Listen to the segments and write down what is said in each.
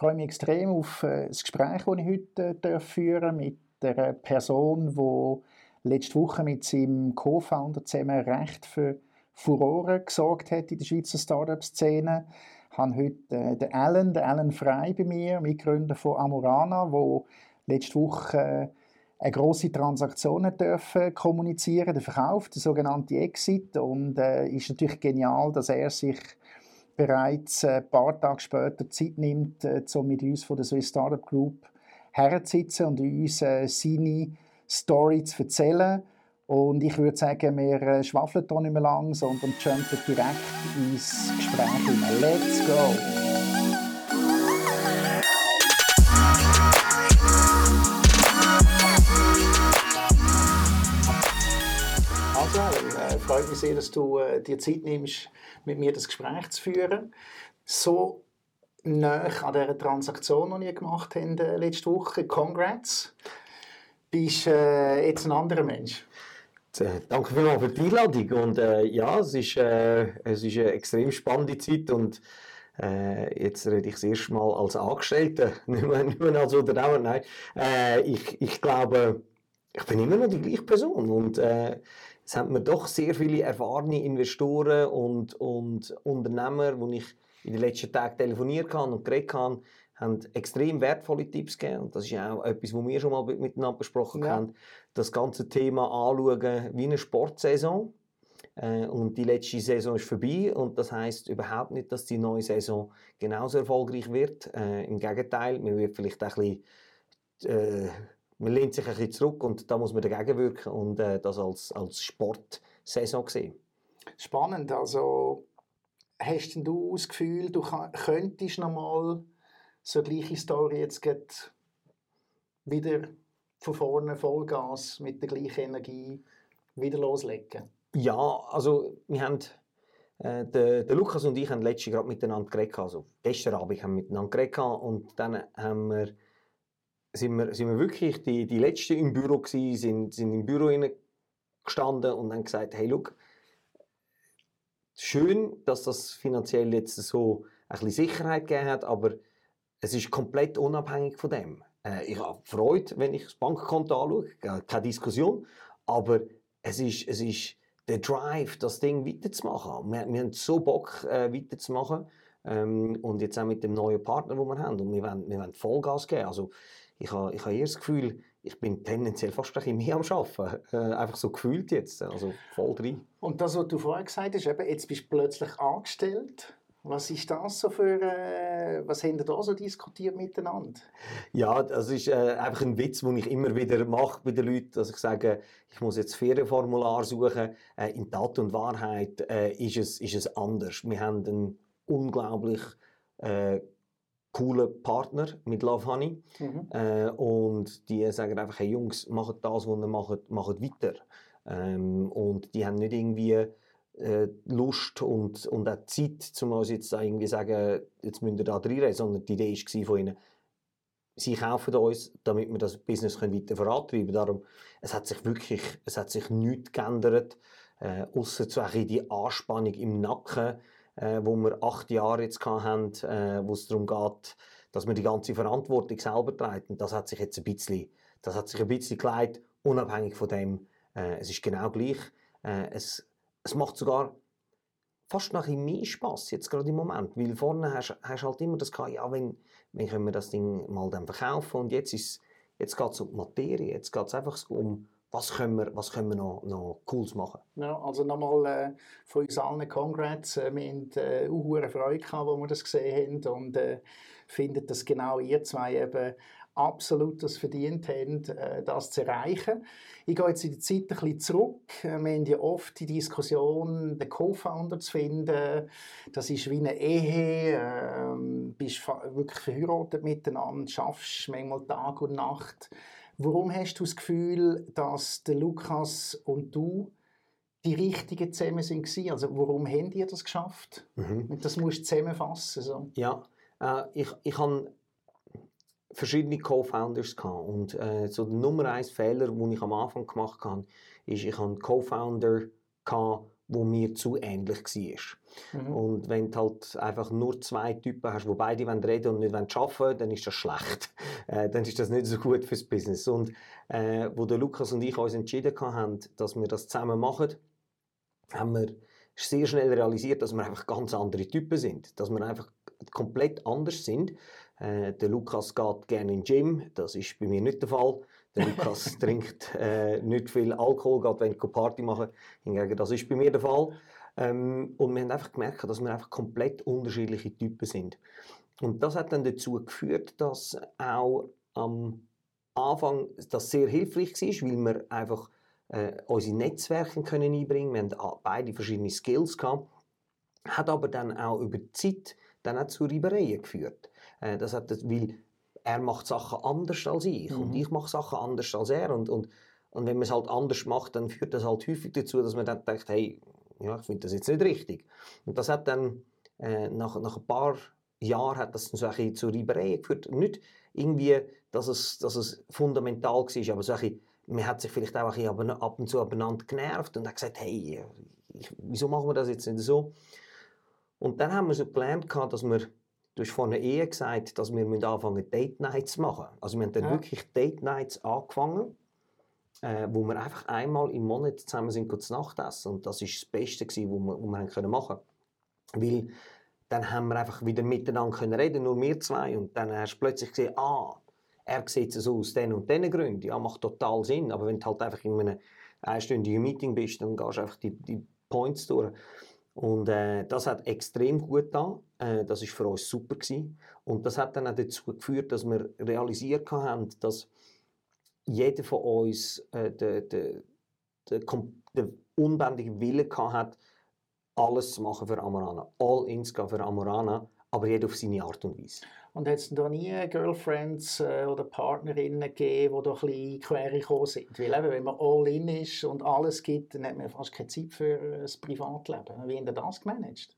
freue mich extrem auf äh, das Gespräch, das ich heute äh, führen mit einer Person, die letzte Woche mit seinem Co-Founder zusammen recht für Furore gesorgt hat in der Schweizer Startup-Szene. Ich habe heute äh, den Alan, den Alan Frey bei mir, Mitgründer von Amorana, wo letzte Woche äh, eine große Transaktion dürfen kommunizieren, der Verkauf, der sogenannte Exit. Und äh, ist natürlich genial, dass er sich bereits ein paar Tage später Zeit nimmt, äh, um mit uns von der Swiss Startup Group herzusitzen und uns äh, seine Story zu erzählen. Und ich würde sagen, wir äh, schwafeln hier nicht mehr lang, sondern jumpen direkt ins Gespräch. Let's go! Freut mich sehr, dass du äh, dir Zeit nimmst, mit mir das Gespräch zu führen. So nah an dieser Transaktion, die wir gemacht haben äh, letzte Woche. Congrats. Bist äh, jetzt ein anderer Mensch. Danke vielmals für die Einladung. Und äh, ja, es ist, äh, es ist eine extrem spannende Zeit und äh, jetzt rede ich das erste Mal als Angestellter, nicht mehr, nicht mehr als Unternehmer. Nein, äh, ich, ich glaube, ich bin immer noch die gleiche Person und äh, es haben mir doch sehr viele erfahrene Investoren und, und Unternehmer, die ich in den letzten Tagen telefoniert habe und geredet habe, haben extrem wertvolle Tipps gegeben. Und das ist auch etwas, was wir schon mal miteinander besprochen ja. haben. Das ganze Thema anschauen wie eine Sportsaison. Äh, und die letzte Saison ist vorbei und das heißt überhaupt nicht, dass die neue Saison genauso erfolgreich wird. Äh, Im Gegenteil, man wird vielleicht ein bisschen äh, man lehnt sich ein bisschen zurück und da muss man dagegen wirken und äh, das als, als Sportsaison sehen. Spannend, also hast du das Gefühl, du könntest noch mal so eine gleiche Story jetzt wieder von vorne Vollgas mit der gleichen Energie wieder loslegen? Ja, also wir haben äh, der, der, Lukas und ich haben letztes gerade miteinander geredet, also gestern Abend haben wir miteinander geredet und dann haben wir sind wir, sind wir wirklich die, die Letzten im Büro gewesen, sind, sind im Büro gestanden und haben gesagt, hey, look, schön, dass das finanziell jetzt so ein bisschen Sicherheit gegeben hat, aber es ist komplett unabhängig von dem. Äh, ich habe Freude, wenn ich das Bankkonto anschaue, keine Diskussion, aber es ist, es ist der Drive, das Ding weiterzumachen. Wir, wir haben so Bock, äh, weiterzumachen. Ähm, und jetzt auch mit dem neuen Partner, den wir haben. Und wir wollen, wir wollen Vollgas geben. Also, ich habe, ich habe eher das Gefühl, ich bin tendenziell fast ein bisschen mehr am Arbeiten. Äh, einfach so gefühlt jetzt, also voll drin. Und das, was du vorher gesagt hast, eben, jetzt bist du plötzlich angestellt. Was ist das so für, äh, was haben ihr da so diskutiert miteinander? Ja, das ist äh, einfach ein Witz, den ich immer wieder mache bei den Leuten, dass ich sage, ich muss jetzt Ferienformular suchen. Äh, in Tat und Wahrheit äh, ist, es, ist es anders. Wir haben einen unglaublich äh, coolen Partner mit Love Honey. Mhm. Äh, und die sagen einfach, hey Jungs, macht das, was ihr macht, macht weiter. Ähm, und die haben nicht irgendwie äh, Lust und, und auch Zeit, um uns jetzt irgendwie sagen, jetzt müsst ihr da reinreden, sondern die Idee war von ihnen, sie kaufen uns, damit wir das Business weiter vorantreiben können. Darum, es hat sich wirklich, es hat sich nichts geändert, äh, außer die Anspannung im Nacken, äh, wo wir acht Jahre jetzt hatten, äh, wo es darum geht, dass man die ganze Verantwortung selber trägt. Und das hat sich jetzt ein bisschen, das hat sich ein bisschen geleitet, unabhängig von dem. Äh, es ist genau gleich. Äh, es, es macht sogar fast noch ein mehr Spass jetzt gerade im Moment, weil vorne hast du halt immer das gehabt, ja, wenn, wenn können wir das Ding mal dann verkaufen und jetzt ist jetzt geht es um die Materie, jetzt geht es einfach um was können wir, was können wir noch, noch Cooles machen? Ja, also nochmal äh, von uns allen Congrats. Äh, wir haben äh, auch Freude gehabt, als wir das gesehen haben und äh, finden, dass genau ihr zwei eben absolut das verdient haben, äh, das zu erreichen. Ich gehe jetzt in die Zeit ein bisschen zurück. Äh, wir haben ja oft die Diskussion, den Co-Founder zu finden. Das ist wie eine Ehe. Ähm, bist wirklich verheiratet miteinander, schaffst manchmal Tag und Nacht. Warum hast du das Gefühl, dass der Lukas und du die richtigen zusammen sind Also warum habt ihr das geschafft? Mhm. Das musst du zusammenfassen. So. Ja, äh, ich, ich habe verschiedene Co-Founders und äh, so der Nummer eins Fehler, den ich am Anfang gemacht habe, ist, ich hatte Co-Founder wo mir zu ähnlich war. Mhm. Und wenn du halt einfach nur zwei Typen hast, wo beide reden wollen und nicht arbeiten wollen, dann ist das schlecht. Äh, dann ist das nicht so gut fürs Business. Und äh, wo der Lukas und ich uns entschieden haben, dass wir das zusammen machen, haben wir sehr schnell realisiert, dass wir einfach ganz andere Typen sind. Dass wir einfach komplett anders sind. Äh, der Lukas geht gerne in den Gym, das ist bei mir nicht der Fall. Der Lukas trinkt äh, nicht viel Alkohol, geht wenn ich Party machen. Hingegen, das ist bei mir der Fall. Ähm, und wir haben einfach gemerkt, dass wir einfach komplett unterschiedliche Typen sind. Und das hat dann dazu geführt, dass auch am Anfang das sehr hilfreich war, weil wir einfach äh, unsere Netzwerke können einbringen Wir haben beide verschiedene Skills gehabt. Hat aber dann auch über die Zeit dann auch zu Reibereien geführt. Äh, das hat, weil er macht Sachen anders als ich mhm. und ich mache Sachen anders als er und, und, und wenn man es halt anders macht, dann führt das halt häufig dazu, dass man dann denkt, hey, ja, ich finde das jetzt nicht richtig. Und das hat dann äh, nach, nach ein paar Jahren hat das so ein zu Reibereien geführt. Nicht irgendwie, dass es, dass es fundamental war, aber so ein man hat sich vielleicht auch ein bisschen ab und zu abeinander genervt und hat gesagt, hey, ich, wieso machen wir das jetzt nicht so? Und dann haben wir so gelernt, dass wir Du hast vorhin Ehe gesagt, dass wir anfangen Date Nights zu machen. Also wir haben dann ja. wirklich Date Nights angefangen, äh, wo wir einfach einmal im Monat zusammen sind zu Nacht essen. Und das war das Beste, was wir, was wir können machen konnten. Weil dann haben wir einfach wieder miteinander können reden, nur wir zwei. Und dann hast du plötzlich gesehen, ah, er sieht so aus den und diesen Gründen. Ja, macht total Sinn. Aber wenn du halt einfach in einem einstündigen Meeting bist, dann gehst du einfach die, die Points durch. Und äh, das hat extrem gut getan. Äh, das ist für uns super gewesen. Und das hat dann auch dazu geführt, dass wir realisiert haben, dass jeder von uns äh, den, den, den, den unbändigen Willen hat, alles zu machen für Amorana. All ins für Amorana, aber jeder auf seine Art und Weise. Und hat es da nie Girlfriends äh, oder Partnerinnen gegeben, die da ein bisschen quer gekommen sind? Weil eben, wenn man all in ist und alles gibt, dann hat man fast keine Zeit für äh, das Privatleben. Wie haben Sie das gemanagt?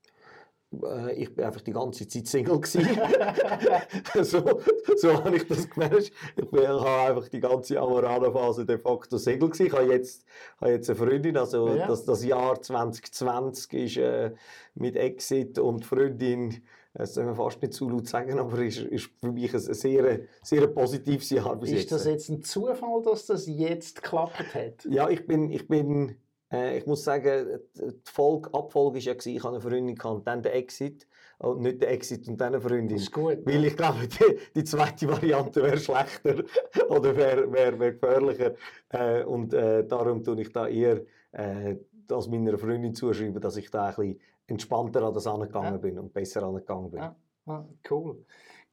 Äh, ich war einfach die ganze Zeit Single so, so habe ich das gemanagt. Ich war einfach die ganze Amorana-Phase de facto Single gewesen. Ich habe jetzt, habe jetzt eine Freundin, also ja. das, das Jahr 2020 ist äh, mit Exit und Freundin das soll man fast nicht zu laut sagen, aber ist, ist für mich ein sehr, sehr positives Jahr bis Ist jetzt. das jetzt ein Zufall, dass das jetzt geklappt hat? Ja, ich bin, ich bin äh, ich muss sagen, die Folge, Abfolge war ja, ich hatte eine Freundin und dann der Exit. Und nicht der Exit und dann eine Freundin. Das ist gut. Weil ich glaube, die, die zweite Variante wäre schlechter oder wäre wär, wär gefährlicher. Äh, und äh, darum tue ich da eher äh, das meiner Freundin zuschreiben, dass ich da ein bisschen entspannter an das angegangen ja. bin und besser angegangen bin. Ja. Ah, cool.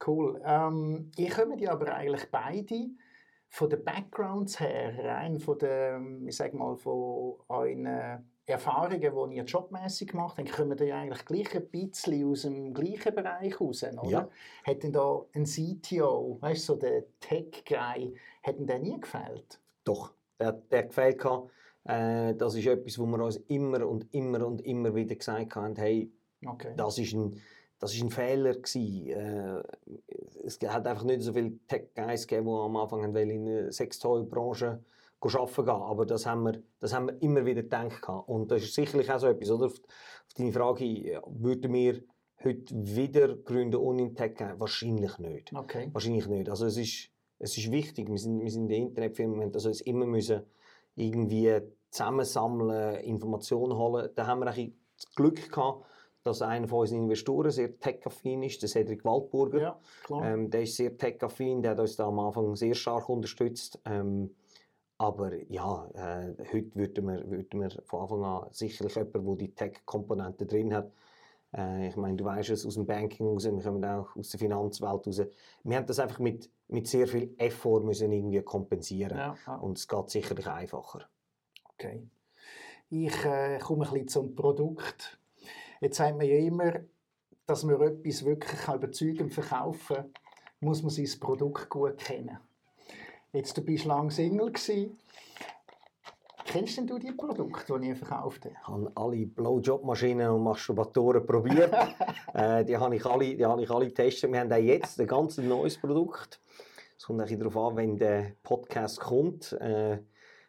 Cool. Ähm, ihr kommt ja aber eigentlich beide von den Backgrounds her, rein von den, ich sag mal, von euren Erfahrungen, die ihr jobmäßig gemacht habt, kommen ihr ja eigentlich gleich ein bisschen aus dem gleichen Bereich raus, oder? Ja. Hat denn da ein CTO, weißt du, so der Tech-Guy, hat denn der nie gefällt? Doch, der, der gefällt äh, das ist etwas, wo wir uns immer und immer und immer wieder gesagt haben, hey, okay. das ist ein, das ist ein Fehler gewesen. Äh, es hat einfach nicht so viele Tech-Guys gegeben, die am Anfang in der Sextoy-Branche arbeiten gehen. Aber das haben, wir, das haben wir immer wieder gedacht. Und das ist sicherlich auch so etwas, oder? Auf, auf deine Frage, würden wir heute wieder gründen ohne Tech geben? Wahrscheinlich nicht. Okay. Wahrscheinlich nicht. Also es ist, es ist wichtig, wir sind, wir sind in der Internetfirma, wir müssen also jetzt immer müssen irgendwie zusammensammeln, Informationen holen. Da haben wir ein das Glück gehabt, dass einer von unseren Investoren sehr tech-affin ist, der Cedric Waldburger. Ja, ähm, der ist sehr tech-affin, der hat uns da am Anfang sehr stark unterstützt. Ähm, aber ja, äh, heute würden wir, würden wir von Anfang an sicherlich jemanden, der die Tech-Komponente drin hat. Äh, ich meine, du weißt es aus dem Banking raus, wir kommen auch aus der Finanzwelt raus. Wir haben das einfach mit, mit sehr viel Effort müssen irgendwie kompensieren ja, ja. und es geht sicherlich einfacher. Okay. Ich äh, komme ein bisschen zum Produkt. Jetzt sagt man ja immer, dass man etwas wirklich überzeugend verkaufen kann, muss man sein Produkt gut kennen. Jetzt, du bist lange Single gewesen. Kennst denn du die Produkte, die ich verkauft habe? Ich habe alle Blowjob-Maschinen und Masturbatoren probiert. äh, die habe ich alle, die habe ich alle getestet. Wir haben auch jetzt ein ganz neues Produkt. Es kommt ein darauf an, wenn der Podcast kommt. Äh,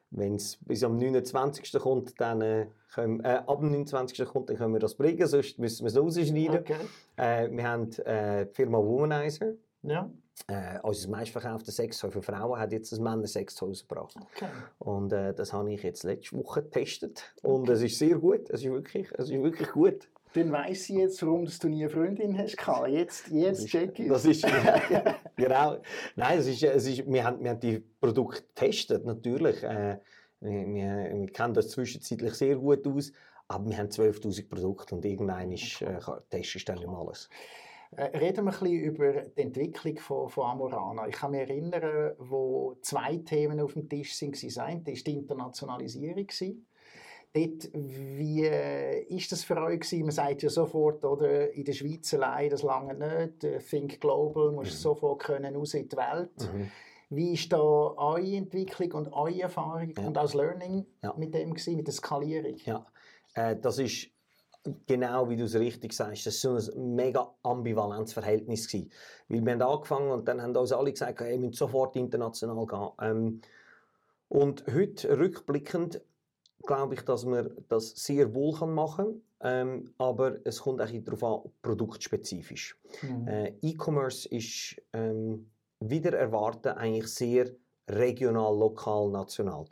wenn es bis am 29. kommt, dann äh, können, äh, ab dem 29. kommt, dann können wir das bringen, sonst müssen wir es rausschneiden. Okay. Äh, wir haben äh, die Firma Womanizer. Ja. Äh, unser meistverkauftes Sextoy für Frauen hat jetzt ein Männer-Sextoy rausgebracht. Okay. Und äh, das habe ich jetzt letzte Woche getestet. Und es ist sehr gut. Es ist wirklich, es ist wirklich gut. Dann weiss ich jetzt, warum du nie eine Freundin hast. Jetzt, jetzt check ich Das ist, genau. Nein, es ist, es ist, wir, haben, wir haben die Produkte getestet, natürlich. Äh, wir, wir, wir kennen das zwischenzeitlich sehr gut aus. Aber wir haben 12.000 Produkte und irgendwann ist, äh, testest du dann nicht alles. Äh, Reden wir ein bisschen über die Entwicklung von, von Amorana. Ich kann mich erinnern, wo zwei Themen auf dem Tisch waren. Das eine war die Internationalisierung. Dort, wie äh, ist das für euch gewesen? Man sagt ja sofort, oder, in der Schweiz allein, das lange nicht. Äh, Think Global, musst Mhm. sofort können raus in die Welt. Mhm. Wie ist da eure Entwicklung und eure Erfahrung Ja. und auch das Learning Ja. mit dem gewesen, mit der Skalierung? Ja, äh, das ist genau wie du es richtig sagst, das war so ein mega ambivalentes Verhältnis. Gewesen. Weil wir haben angefangen und dann haben uns alle gesagt, hey, wir müssen sofort international gehen. Ähm, und heute, rückblickend, glaube ich, dass man das sehr wohl kann machen kann. Ähm, aber es kommt auch darauf an, produktspezifisch. Mhm. Äh, E-Commerce ist ähm, wieder erwarten eigentlich sehr regional, lokal, national.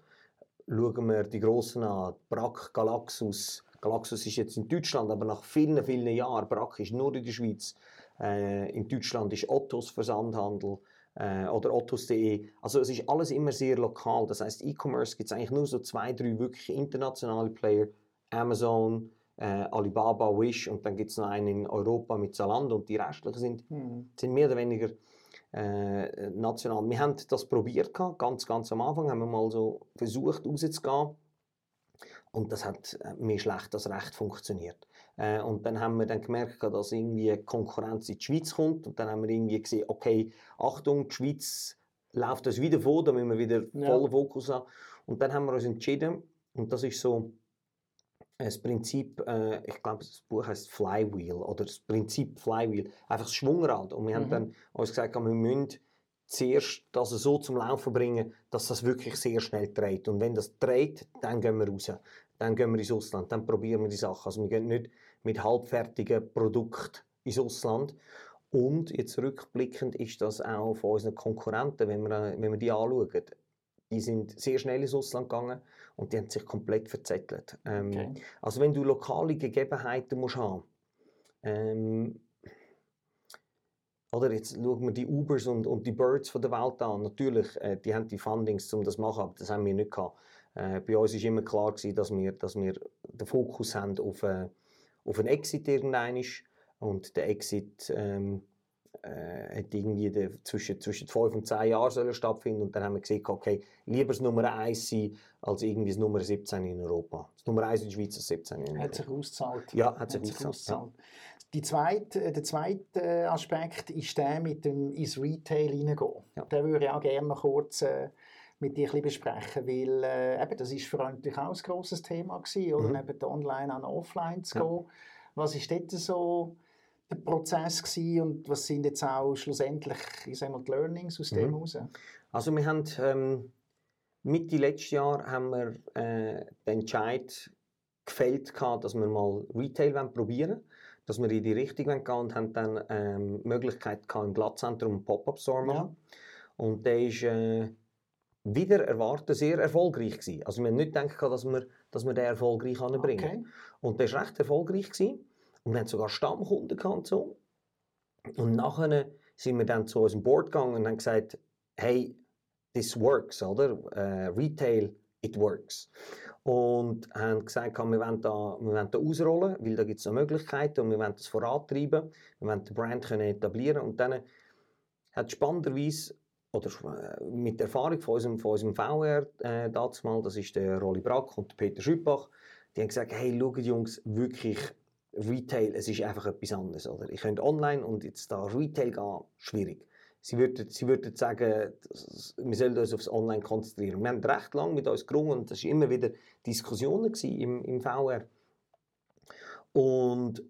Schauen wir die Grossen an, Brack, Galaxus. Galaxus ist jetzt in Deutschland, aber nach vielen, vielen Jahren, ist nur in der Schweiz. Äh, in Deutschland ist Ottos Versandhandel äh, oder ottos.de. Also es ist alles immer sehr lokal. Das heißt, E-Commerce gibt es eigentlich nur so zwei, drei wirklich internationale Player. Amazon, äh, Alibaba, Wish und dann gibt es noch einen in Europa mit Zalando und die restlichen sind, Mhm. sind mehr oder weniger äh, national. Wir haben das probiert, ganz, ganz am Anfang haben wir mal so versucht rauszugehen und das hat äh, mehr schlecht als recht funktioniert. Äh, und dann haben wir dann gemerkt, dass irgendwie Konkurrenz in die Schweiz kommt und dann haben wir irgendwie gesehen, okay, Achtung, die Schweiz läuft das wieder vor, da müssen wir wieder Ja. vollen Fokus haben. Und dann haben wir uns entschieden, und das ist so das Prinzip, äh, ich glaube, das Buch heißt Flywheel oder das Prinzip Flywheel, einfach das Schwungrad. Und wir haben Mhm. dann uns gesagt, wir müssen zuerst das so zum Laufen bringen, dass das wirklich sehr schnell dreht. Und wenn das dreht, dann gehen wir raus. Dann gehen wir ins Ausland, dann probieren wir die Sachen. Also wir gehen nicht mit halbfertigen Produkten ins Ausland. Und jetzt rückblickend ist das auch von unseren Konkurrenten, wenn wir, wenn wir die anschauen, die sind sehr schnell ins Ausland gegangen und die haben sich komplett verzettelt. Ähm, Okay. Also wenn du lokale Gegebenheiten musst haben, ähm, oder jetzt schauen wir die Ubers und, und die Birds von der Welt an. Natürlich, äh, die haben die Fundings, um das zu machen, aber das haben wir nicht gehabt. Äh, bei uns war immer klar, gewesen, dass, wir, dass wir den Fokus haben auf, äh, auf einen Exit irgendwann. Und der Exit ähm, äh, hat irgendwie der, zwischen, zwischen 5 und 10 Jahren sollen stattfinden. Und dann haben wir gesagt, okay, lieber das Nummer 1 sein, als irgendwie das Nummer 17 in Europa. Das Nummer 1 in der Schweiz, das 17 in Hat Europa. sich ausgezahlt. Ja, hat sich ausgezahlt. Ja. Die zweite, äh, der zweite Aspekt ist der mit dem ins Retail hineingehen. Ja. Den würde ich auch gerne noch kurz äh, mit dir ein bisschen besprechen, weil äh, eben, das ist für uns natürlich auch ein grosses Thema gewesen, oder Mhm. neben online an offline zu Ja. gehen. Was ist dort so der Prozess gewesen und was sind jetzt auch schlussendlich, ich mal, die Learnings aus dem Mhm. heraus? Also wir haben ähm, Mitte letztes Jahr haben wir äh, den Entscheid gefällt, gehabt, dass wir mal Retail wollen probieren dass wir in die Richtung wollen gehen und haben dann ähm, die Möglichkeit gehabt, im Glattzentrum einen Pop-Up-Store Ja. machen. Und der ist äh, wieder erwartet sehr erfolgreich gewesen. Also wir haben nicht gedacht, dass wir, dass wir den erfolgreich anbringen. Okay. Und der war recht erfolgreich. Gewesen. Und wir hatten sogar Stammkunden gehabt und nachher sind wir dann zu unserem Board gegangen und haben gesagt, hey, this works, oder? Äh, Retail, it works. Und haben gesagt, wir wollen da, wir wollen da ausrollen, weil da gibt es noch Möglichkeiten und wir wollen das vorantreiben. Wir wollen den Brand können etablieren und dann hat spannenderweise oder äh, mit der Erfahrung von unserem, von unserem VR äh, dazu mal, das ist der Rolli Brack und der Peter Schüppach, die haben gesagt, hey, schaut Jungs, wirklich Retail, es ist einfach etwas anderes. Oder? Ich könnte online und jetzt da Retail gehen, schwierig. Sie würden, sie würden sagen, wir sollen uns aufs Online konzentrieren. Wir haben recht lange mit uns gerungen und das waren immer wieder Diskussionen im, im VR. Und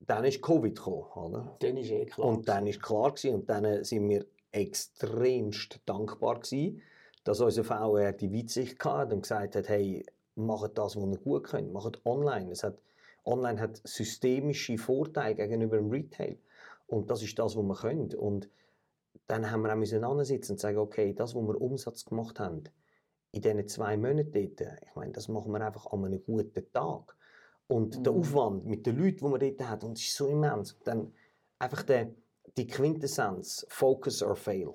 dann ist Covid gekommen. Oder? Dann ist eh klar. Und dann ist klar gewesen, und dann sind wir extremst dankbar gewesen, dass unser VR die Weitsicht hatte und gesagt hat, hey, macht das, was ihr gut könnt, macht online. Es hat, online hat systemische Vorteile gegenüber dem Retail. Und das ist das, was wir können. Und dann haben wir auch müssen und sagen, okay, das, was wir Umsatz gemacht haben, in diesen zwei Monaten ich meine, das machen wir einfach an einem guten Tag. Und mhm. der Aufwand mit den Leuten, die man dort hat, und es ist so immens. Dann einfach der, die Quintessenz, Focus or Fail.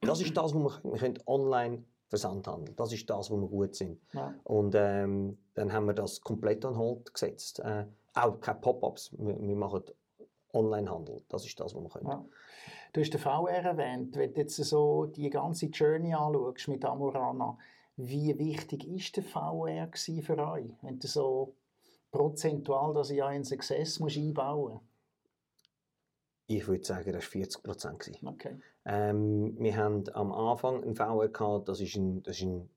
Das ist das, was wir können. Wir können online Versandhandel. Das ist das, wo wir gut sind. Ja. Und ähm, dann haben wir das komplett an Hold gesetzt. Äh, auch keine Pop-ups. Wir, wir, machen Onlinehandel. Das ist das, was wir können. Ja. Du hast den VR erwähnt. Wenn du jetzt so die ganze Journey anschaust mit Amorana, wie wichtig ist der VR für euch? Wenn du so prozentual das ja in Success musst einbauen musst? Ich würde sagen, das war 40 Prozent. Okay. Ähm, wir haben am Anfang einen VR gehabt, das ist ein, das ist ein,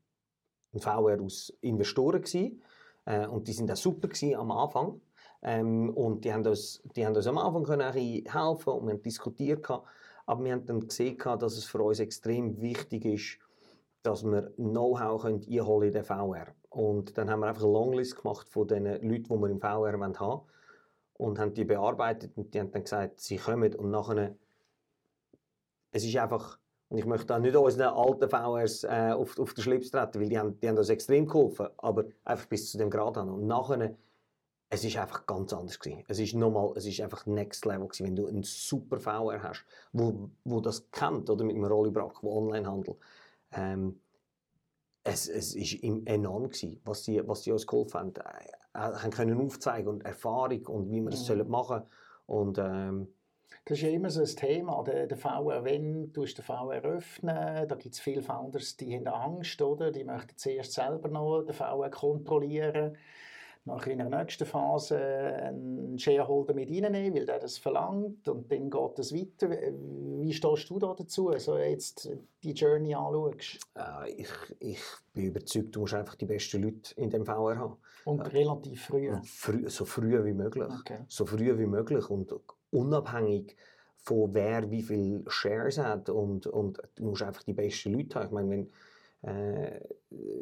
ein VR aus Investoren gewesen. Äh, und die sind auch super gewesen am Anfang. Ähm, und die haben, uns, die haben uns am Anfang können helfen und wir haben diskutiert. Gehabt. Aber wir haben dann gesehen, gehabt, dass es für uns extrem wichtig ist, dass wir Know-how einholen in den VR. Und dann haben wir einfach eine Longlist gemacht von den Leuten, die wir im VR haben wollen und haben die bearbeitet und die haben dann gesagt, sie kommen und nachher es ist einfach und ich möchte da nicht unseren alten VRs äh, auf, auf den Schlips treten, weil die haben, die haben uns extrem geholfen, aber einfach bis zu dem Grad an. Und nachher, es ist einfach ganz anders gewesen. Es ist nochmal, es ist einfach Next Level gewesen, wenn du einen super VR hast, wo, wo das kennt, oder mit einem Rolli Brack, wo Onlinehandel. Ähm, es, es ist enorm gewesen, was die, was die uns geholfen haben. Äh, haben können aufzeigen und Erfahrung und wie wir das mhm. machen und ähm, das ist ja immer so ein Thema, der, der VR, wenn du den VR öffnen, da gibt es viele Founders, die haben Angst, oder? die möchten zuerst selber noch den VR kontrollieren nach in der nächsten Phase einen Shareholder mit reinnehmen, weil der das verlangt und dann geht es weiter. Wie stehst du da dazu, so jetzt die Journey anschaust? Äh, ich, ich bin überzeugt, du musst einfach die besten Leute in dem VR haben. Und äh, relativ früh? früh? So früh wie möglich. Okay. So früh wie möglich und unabhängig von wer wie viele Shares hat und, und du musst einfach die besten Leute haben. Ich meine, wenn, äh,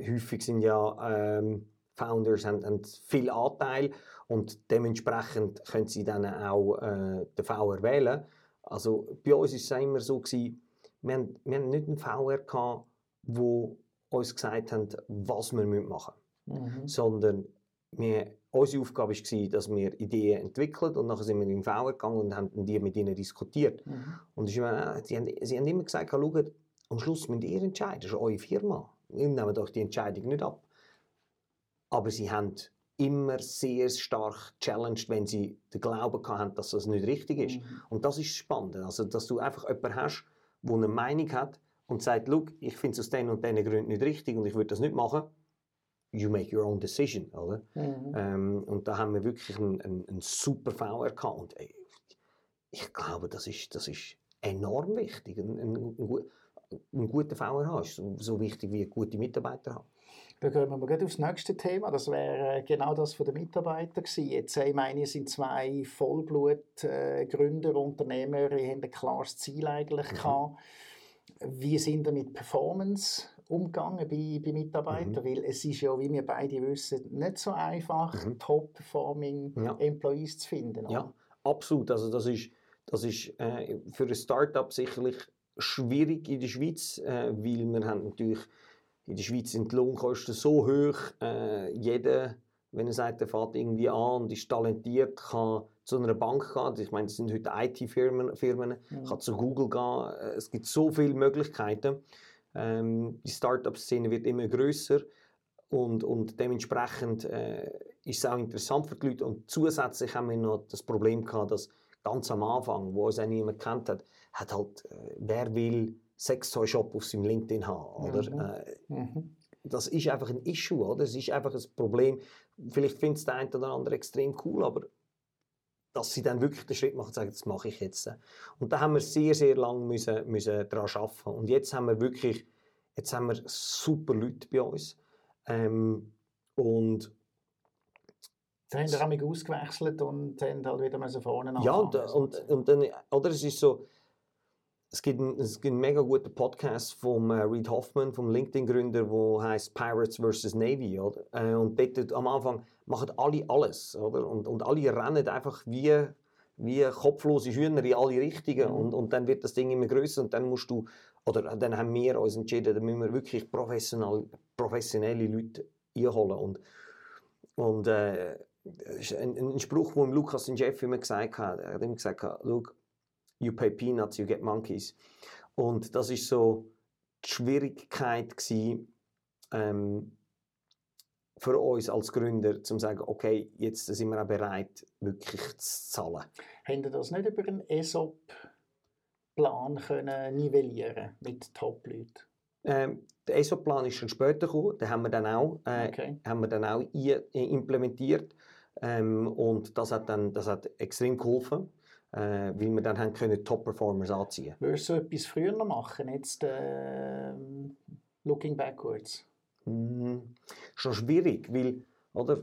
häufig sind ja ähm, Founders haben, haben viel Anteil und dementsprechend können sie dann auch äh, den VR wählen. Also bei uns war es immer so, gewesen, wir, haben, wir haben nicht einen VR gehabt, wo uns gesagt haben, was wir machen müssen, mhm. sondern wir, unsere Aufgabe war, dass wir Ideen entwickeln und dann sind wir in den VR gegangen und haben die mit ihnen diskutiert. Mhm. Und immer, sie, haben, sie haben immer gesagt, schaut, am Schluss müsst ihr entscheiden, das ist eure Firma. Wir nehmen doch die Entscheidung nicht ab. Aber sie haben immer sehr stark challenged, wenn sie den Glauben hatten, dass das nicht richtig ist. Mhm. Und das ist spannend. Also, dass du einfach jemanden hast, der eine Meinung hat und sagt, ich finde es aus den und diesen Gründen nicht richtig und ich würde das nicht machen. You make your own decision, oder? Mhm. Ähm, und da haben wir wirklich einen, einen, einen super VR gehabt. Und ey, ich glaube, das ist, das ist enorm wichtig. Ein, ein, ein, ein guter VR ist so, so wichtig wie gute Mitarbeiter haben. Dann gehen wir mal aufs nächste Thema. Das wäre äh, genau das von den Mitarbeitern gewesen. Jetzt, ich meine, sind zwei Vollblut-Gründer, äh, Unternehmer, ihr habt ein klares Ziel eigentlich mhm. gehabt. Wie sind ihr mit Performance umgegangen bei, bei Mitarbeitern? Mhm. Weil es ist ja, wie wir beide wissen, nicht so einfach, mhm. top-performing ja. Employees zu finden. Oder? Ja, absolut. Also das ist, das ist äh, für ein Startup sicherlich schwierig in der Schweiz, äh, weil wir haben natürlich in der Schweiz sind die Lohnkosten so hoch, äh, jeder, wenn er sagt, er fährt irgendwie an und ist talentiert, kann zu einer Bank gehen. Ich meine, das sind heute IT-Firmen, Firmen, mhm. kann zu Google gehen. Äh, es gibt so viele Möglichkeiten. Ähm, die Startup-Szene wird immer größer und, und dementsprechend äh, ist es auch interessant für die Leute. Und zusätzlich haben wir noch das Problem gehabt, dass ganz am Anfang, wo es auch niemand kennt hat, hat halt, äh, wer will Sextoy-Shop auf seinem LinkedIn haben, oder? Mhm. Äh, mhm. Das ist einfach ein Issue, oder? Es ist einfach ein Problem. Vielleicht findet es der eine oder andere extrem cool, aber dass sie dann wirklich den Schritt machen und sagen, das mache ich jetzt. Und da haben wir sehr, sehr lange müssen, müssen daran arbeiten. Und jetzt haben wir wirklich, jetzt haben wir super Leute bei uns. Ähm, und Sie haben wir ausgewechselt und haben halt wieder vorne Ja, und, und, und dann, oder es ist so, es gibt, einen, es gibt einen mega guten Podcast vom äh, Reed Hoffman, vom LinkedIn-Gründer, der heißt Pirates vs. Navy. Oder? Äh, und dort am Anfang machen alle alles. Oder? Und, und alle rennen einfach wie, wie kopflose Hühner in alle Richtungen. Mhm. Und, und dann wird das Ding immer größer und dann musst du, oder dann haben wir uns entschieden, dann müssen wir wirklich professionell, professionelle Leute einholen. Und, und äh, ein, ein Spruch, den Lukas und Jeff immer gesagt hat, er hat immer gesagt, you pay peanuts, you get monkeys. Und das ist so die Schwierigkeit gewesen, ähm, für uns als Gründer, zu sagen, okay, jetzt sind wir auch bereit, wirklich zu zahlen. Haben Sie das nicht über einen ESOP-Plan nivellieren mit Top-Leuten? Ähm, der ESOP-Plan ist schon später gekommen, den haben wir dann auch, äh, okay. haben wir dann auch implementiert ähm, und das hat, dann, das hat extrem geholfen äh, weil wir dann haben können Top-Performers anziehen Würdest du etwas früher noch machen, jetzt äh, looking backwards? Mm, schon schwierig, weil oder,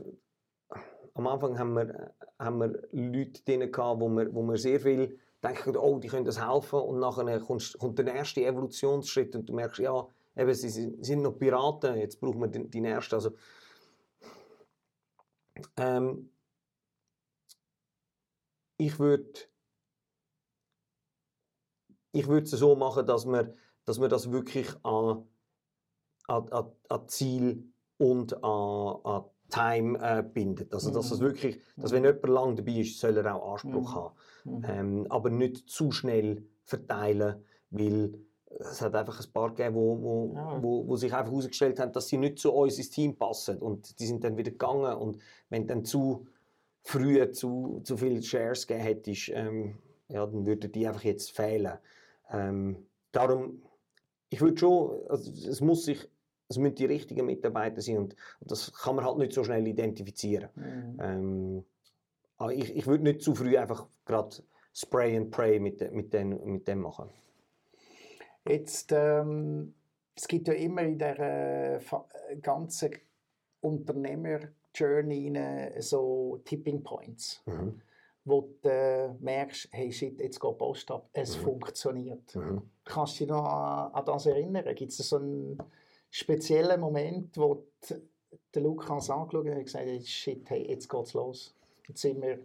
am Anfang haben wir, haben wir Leute drin gehabt, wo wir, wo wir sehr viel denken, oh, die können das helfen und nachher kommt, kommt der nächste Evolutionsschritt und du merkst, ja, eben, sie sind noch Piraten, jetzt brauchen wir die, die nächste. Also, ähm, ich würde ich würde es so machen, dass wir, dass wir das wirklich an, an, an, an Ziel und an, an Time äh, bindet. Also, dass es mhm. wirklich, dass wenn jemand lang dabei ist, soll er auch Anspruch mhm. haben. Mhm. Ähm, aber nicht zu schnell verteilen, weil es hat einfach ein paar gegeben, wo, wo, ja. wo, wo sich einfach herausgestellt haben, dass sie nicht zu uns ins Team passen. Und die sind dann wieder gegangen. Und wenn dann zu früh zu, zu viele Shares gegeben hättest, ähm, ja, dann würden die einfach jetzt fehlen. Ähm, darum, ich würde schon, also es muss sich, es müssen die richtigen Mitarbeiter sein und, und das kann man halt nicht so schnell identifizieren. Mhm. Ähm, aber ich, ich würde nicht zu früh einfach gerade Spray and Pray mit, mit, den, mit dem machen. Jetzt, ähm, es gibt ja immer in der äh, ganzen Unternehmer-Journey so Tipping Points. Mhm wo du äh, merkst, hey shit, jetzt geht Post ab, es mhm. funktioniert. Mhm. Kannst du dich noch an, das erinnern? Gibt es so einen speziellen Moment, wo der Lukas angeschaut hat und gesagt hat, shit, hey, jetzt geht's los. Jetzt sind wir...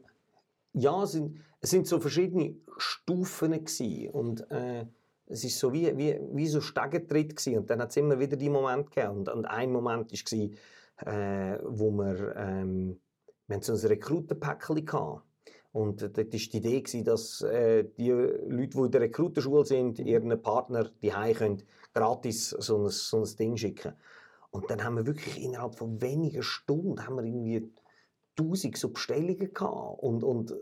Ja, es sind, es sind so verschiedene Stufen gewesen. und äh, es ist so wie, wie, wie so Stegentritt gewesen. und dann hat es immer wieder die Momente gegeben und, und ein Moment war, äh, wo wir, ähm, wir so ein Rekrutenpäckchen hatten und dort war die Idee, dass äh, die Leute, die in der Rekruterschule sind, ihren Partner die können gratis so ein, so ein Ding schicken. Und dann haben wir wirklich innerhalb von wenigen Stunden haben wir irgendwie tausend so Bestellungen gehabt. Und, und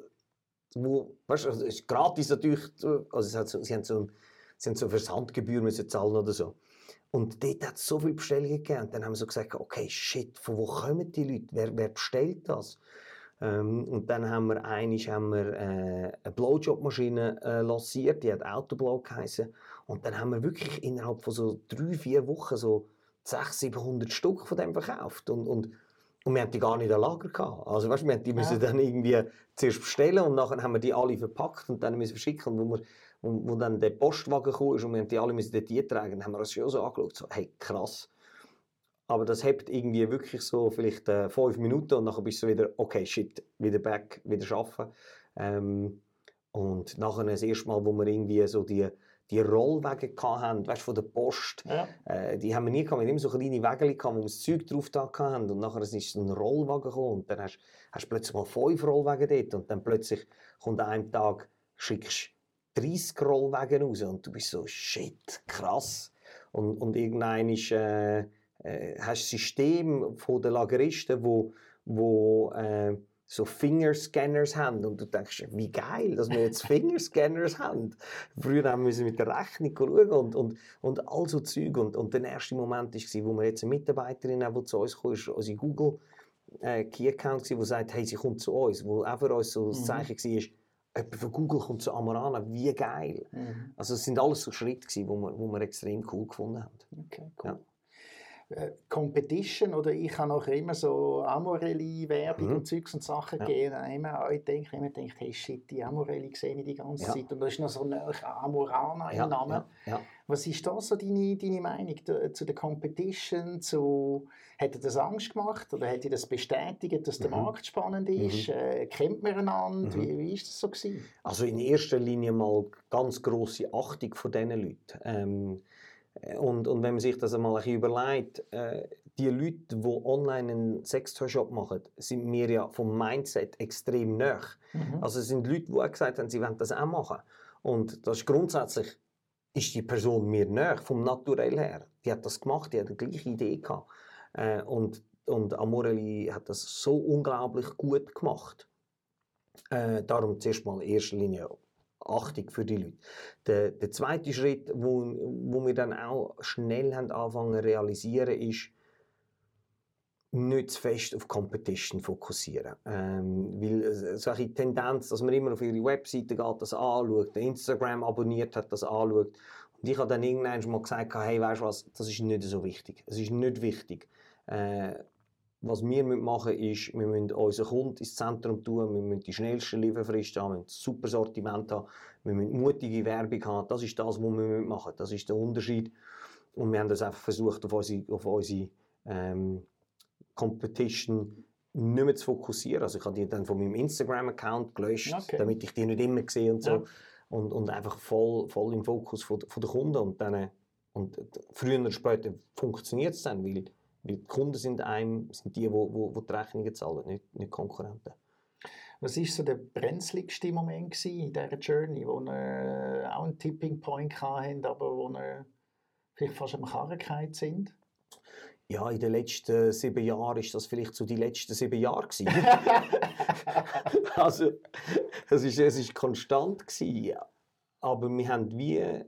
wo, weißt du, also es ist gratis natürlich, also so, sie haben so, sie haben so Versandgebühr müssen zahlen oder so. Und dort hat es so viele Bestellungen gegeben. Und dann haben wir so gesagt, okay, shit, von wo kommen die Leute? Wer, wer bestellt das? Ähm, und dann haben wir einig haben wir äh, eine Blowjob-Maschine äh, lanciert, die hat Autoblow geheißen. Und dann haben wir wirklich innerhalb von so drei, vier Wochen so 600, 700 Stück von dem verkauft. Und, und, und wir haben die gar nicht im Lager gehabt. Also weißt, wir haben die ja. müssen dann irgendwie zuerst bestellen und nachher haben wir die alle verpackt und dann müssen wir schicken. Und wo, wir, wo, wo dann der Postwagen kam und wir haben die alle müssen dort tragen, dann haben wir uns schon so angeschaut, so, hey krass aber das hebt irgendwie wirklich so vielleicht äh, fünf Minuten und dann bist du wieder, okay, shit, wieder back, wieder arbeiten. Ähm, und nachher das erste Mal, wo wir irgendwie so die, die Rollwege hatten, weißt, von der Post, ja. äh, die haben wir nie gehabt. Wir hatten immer so kleine Wege, wo wir das Zeug drauf hatten. Und nachher ist so ein Rollwagen gekommen. Und dann hast, hast du plötzlich mal fünf Rollwege dort. Und dann plötzlich kommt an einem Tag, schickst 30 Rollwege raus. Und du bist so, shit, krass. Und, und irgendein ist, äh, äh, hast ein System von den Lageristen, wo, wo äh, so Fingerscanners haben und du denkst, wie geil, dass wir jetzt Fingerscanners haben. Früher haben wir mit der Rechnung schauen und, und, und all so Zeug. Und, und der erste Moment war, wo wir jetzt eine Mitarbeiterin haben, die zu uns kam, ist unsere Google äh, Key Account, die sagt, hey, sie kommt zu uns, wo auch für uns so das mhm. Zeichen war, jemand von Google kommt zu Amorana, wie geil. Mhm. Also es sind alles so Schritte, die wir, wo wir extrem cool gefunden haben. Okay, cool. Ja. Äh, Competition oder ich habe auch immer so Amorelli-Werbung Mhm. und Zeugs und Sachen Ja. gegeben. Und immer auch gedacht, immer gedacht, hey shit, die Amorelli sehe ich die ganze Ja. Zeit. Und da ist noch so ein Amorana Ja, im Namen. ja. Was ist da so deine, deine Meinung zu der Competition? Zu, hat dir das Angst gemacht oder hat dir das bestätigt, dass der Mhm. Markt spannend ist? Äh, kennt man einander? Mhm. Wie, wie ist das so gewesen? Also in erster Linie mal ganz grosse Achtung von diesen Leuten. Ähm, und, und wenn man sich das einmal ein bisschen überlegt, äh, die Leute, die online einen Sextoy-Shop machen, sind mir ja vom Mindset extrem nah. Mhm. Also es sind Leute, die auch gesagt haben, sie wollen das auch machen. Und das ist grundsätzlich ist die Person mir näher, vom Naturell her. Die hat das gemacht, die hat die gleiche Idee gehabt. Äh, und, und Amorelli hat das so unglaublich gut gemacht. Äh, darum zuerst mal in erster Linie Achtung für die Leute. Der, der zweite Schritt, wo, wo wir dann auch schnell haben anfangen zu realisieren, ist, nicht zu fest auf Competition fokussieren. Ähm, weil äh, solche Tendenz, dass man immer auf ihre Webseite geht, das anschaut, Instagram abonniert hat, das anschaut. Und ich habe dann irgendwann mal gesagt, hey, weißt du was, das ist nicht so wichtig. Es ist nicht wichtig. Äh, was wir machen müssen, ist, wir müssen unseren Kunden ins Zentrum tun, wir müssen die schnellste Lieferfrist haben, wir müssen ein super Sortiment haben, wir müssen mutige Werbung haben. Das ist das, was wir machen müssen. Das ist der Unterschied. Und wir haben das einfach versucht, auf unsere, auf unsere ähm, Competition nicht mehr zu fokussieren. Also ich habe die dann von meinem Instagram-Account gelöscht, Okay. damit ich die nicht immer sehe und so. Ja. Und, und einfach voll, voll im Fokus von, von der Kunden. Und, dann, äh, und früher oder später funktioniert es dann, weil, weil die Kunden sind einem, sind die, die, wo, wo die Rechnungen zahlen, nicht, nicht Konkurrenten. Was war so der brenzligste Moment gewesen in dieser Journey, wo ihr auch einen Tipping Point hatten, aber wo ihr vielleicht fast am Karren sind? Ja, in den letzten sieben Jahren ist das vielleicht so die letzten sieben Jahre gewesen. also, es ist, es ist konstant gewesen, aber wir haben wie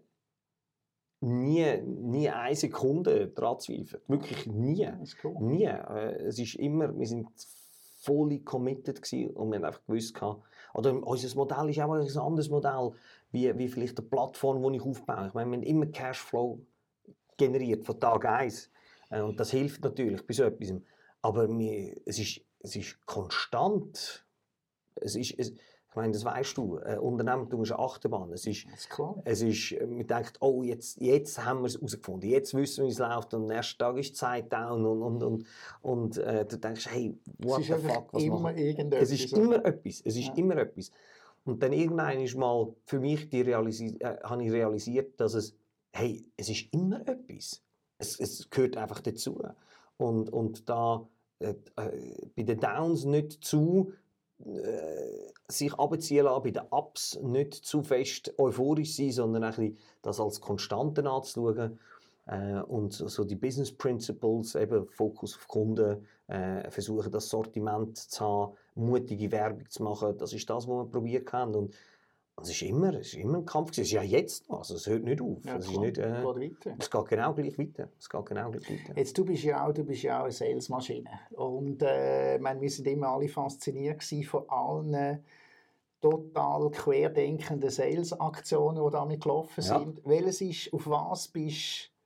nie, nie eine Sekunde daran zweifelt. Wirklich nie. Das ist cool. Nie. Äh, Es ist immer, wir sind voll committed gewesen und wir haben einfach gewusst, gehabt, oder unser Modell ist auch ein anderes Modell, wie, wie vielleicht eine Plattform, die ich aufbaue. Ich meine, wir haben immer Cashflow generiert von Tag 1. Äh, Und das hilft natürlich bei so etwas. Aber wir, es, ist, es ist konstant. Es ist, es, ich meine, das weißt du, äh, Unternehmertum ist eine Achterbahn. Es ist, Das ist klar. es ist, äh, man denkt, oh, jetzt, jetzt haben wir es herausgefunden, jetzt wissen wir, wie es läuft und am nächsten Tag ist die Zeit down und, und, und, und äh, du denkst, hey, what the fuck, was immer. Es ist immer etwas, es ist Ja. immer etwas. Und dann irgendwann ist mal für mich die realisi äh, habe ich realisiert, dass es, hey, es ist immer etwas. Es, es gehört einfach dazu. Und, und da äh, äh, bei den Downs nicht zu sich abziehen lassen, bei den Ups nicht zu fest euphorisch sein, sondern ein bisschen das als Konstanten anzuschauen. Äh, und so, so die Business Principles, eben Fokus auf Kunden, äh, versuchen das Sortiment zu haben, mutige Werbung zu machen, das ist das, was wir probiert haben. Und es ist immer, es ist immer ein Kampf. Es ist ja jetzt noch, also es hört nicht auf. Ja, es, ist nicht, äh, es geht genau gleich weiter. Es geht genau gleich weiter. Jetzt, du bist ja auch, du bist ja auch eine Salesmaschine. Und äh, meine, wir sind immer alle fasziniert von allen total querdenkenden Sales-Aktionen, die damit gelaufen Ja. sind. Welches ist, auf was bist du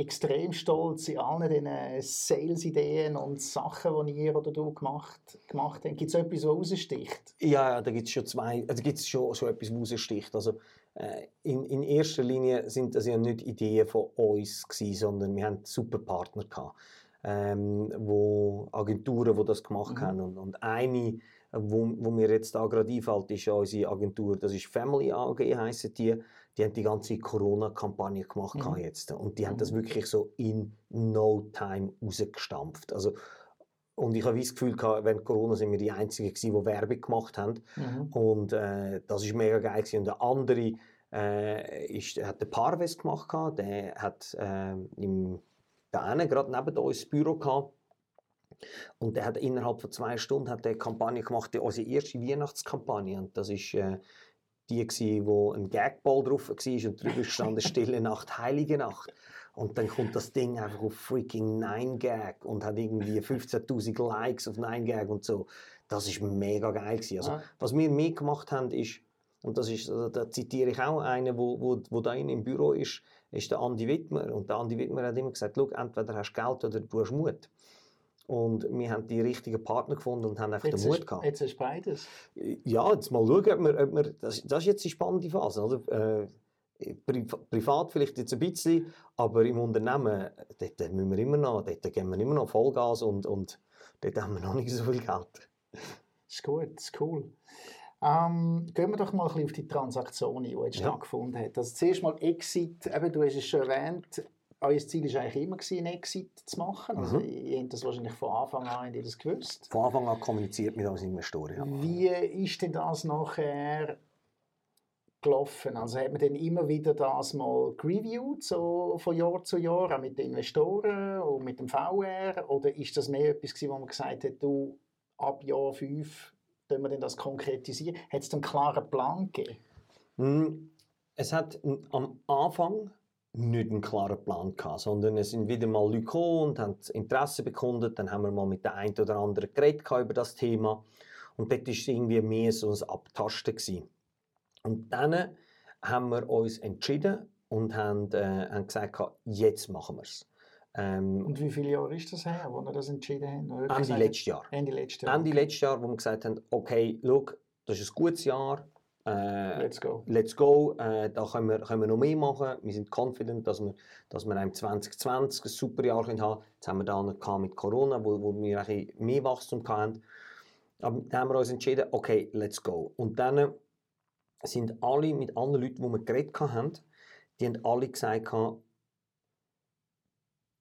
extrem stolz in allen diesen Sales-Ideen und Sachen, die ihr oder du gemacht, gemacht habt? Gibt es etwas, was raussticht? Ja, ja, da gibt es schon zwei, also gibt es schon, schon etwas, was raussticht. Also, äh, in, in erster Linie sind das ja nicht Ideen von uns gewesen, sondern wir hatten super Partner gehabt, ähm, wo Agenturen, die das gemacht Mhm. haben. Und, und eine, wo, wo mir jetzt da gerade einfällt, ist ja unsere Agentur, das ist Family AG, heissen die. Die haben die ganze Corona-Kampagne gemacht Mhm. jetzt. Und die haben Mhm. das wirklich so in no time rausgestampft. Also, und ich habe das Gefühl, gehabt, während Corona sind wir die Einzigen gewesen, die Werbung gemacht haben. Mhm. Und äh, das ist mega geil. Gewesen. Und der andere äh, ist, hat den Parves gemacht. Gehabt. Der hat äh, im, der eine gerade neben uns das Büro gehabt. Und der hat innerhalb von zwei Stunden hat der eine Kampagne gemacht, die, unsere erste Weihnachtskampagne. Und das ist äh, die, gewesen, wo ein Gagball drauf war und drüber stand Stille Nacht, Heilige Nacht. Und dann kommt das Ding einfach auf freaking 9gag und hat irgendwie 15.000 Likes auf 9gag und so. Das ist mega geil gewesen. Also, Ja. was wir mehr gemacht haben, ist, und das ist, da zitiere ich auch einen, wo, wo, wo da im Büro ist, ist der Andi Wittmer. Und der Andi Wittmer hat immer gesagt, entweder hast du Geld oder du hast Mut. Und wir haben die richtigen Partner gefunden und haben einfach jetzt den Mut gehabt. Jetzt du beides. Ja, jetzt mal schauen, ob wir, ob wir das, das ist jetzt die spannende Phase. Oder? Äh, privat vielleicht jetzt ein bisschen, aber im Unternehmen, dort müssen wir immer noch, dort geben wir immer noch Vollgas und, und dort haben wir noch nicht so viel Geld. Das ist gut, das ist cool. Ähm, gehen wir doch mal ein bisschen auf die Transaktion ein, die jetzt ja. stattgefunden hat. Also zuerst mal Exit, eben, du hast es schon erwähnt, euer Ziel war eigentlich immer, einen Exit zu machen. Also, mhm. Ihr habt das wahrscheinlich von Anfang an das gewusst. Von Anfang an kommuniziert mit uns Investoren. Ja. Wie ist denn das nachher gelaufen? Also hat man dann immer wieder das mal reviewed, so von Jahr zu Jahr, auch mit den Investoren und mit dem VR? Oder ist das mehr etwas gewesen, wo man gesagt hat, du, ab Jahr 5 können wir denn das konkretisieren? Hat es einen klaren Plan gegeben? Hm, es hat am Anfang nicht einen klaren Plan gehabt, sondern es sind wieder mal Leute gekommen und haben Interesse bekundet. Dann haben wir mal mit der einen oder anderen geredet über das Thema. Und dort war es irgendwie mehr so ein Abtasten. Gewesen. Und dann haben wir uns entschieden und haben, äh, haben gesagt, jetzt machen wir es. Ähm, und wie viele Jahre ist das her, wo wir das entschieden haben? Ende letztes Jahr. Ende letztes Jahr. Ende letztes Jahr, wo wir gesagt haben, okay, schau, das ist ein gutes Jahr. Äh, let's go. Let's go. Äh, da können wir, können wir noch mehr machen. Wir sind confident, dass wir, dass wir im 2020 ein super Jahr haben können. Jetzt haben wir da noch mit Corona, wo, wo wir ein mehr Wachstum hatten. Aber dann haben wir uns entschieden, okay, let's go. Und dann sind alle mit anderen Leuten, die wir geredet haben, die haben alle gesagt,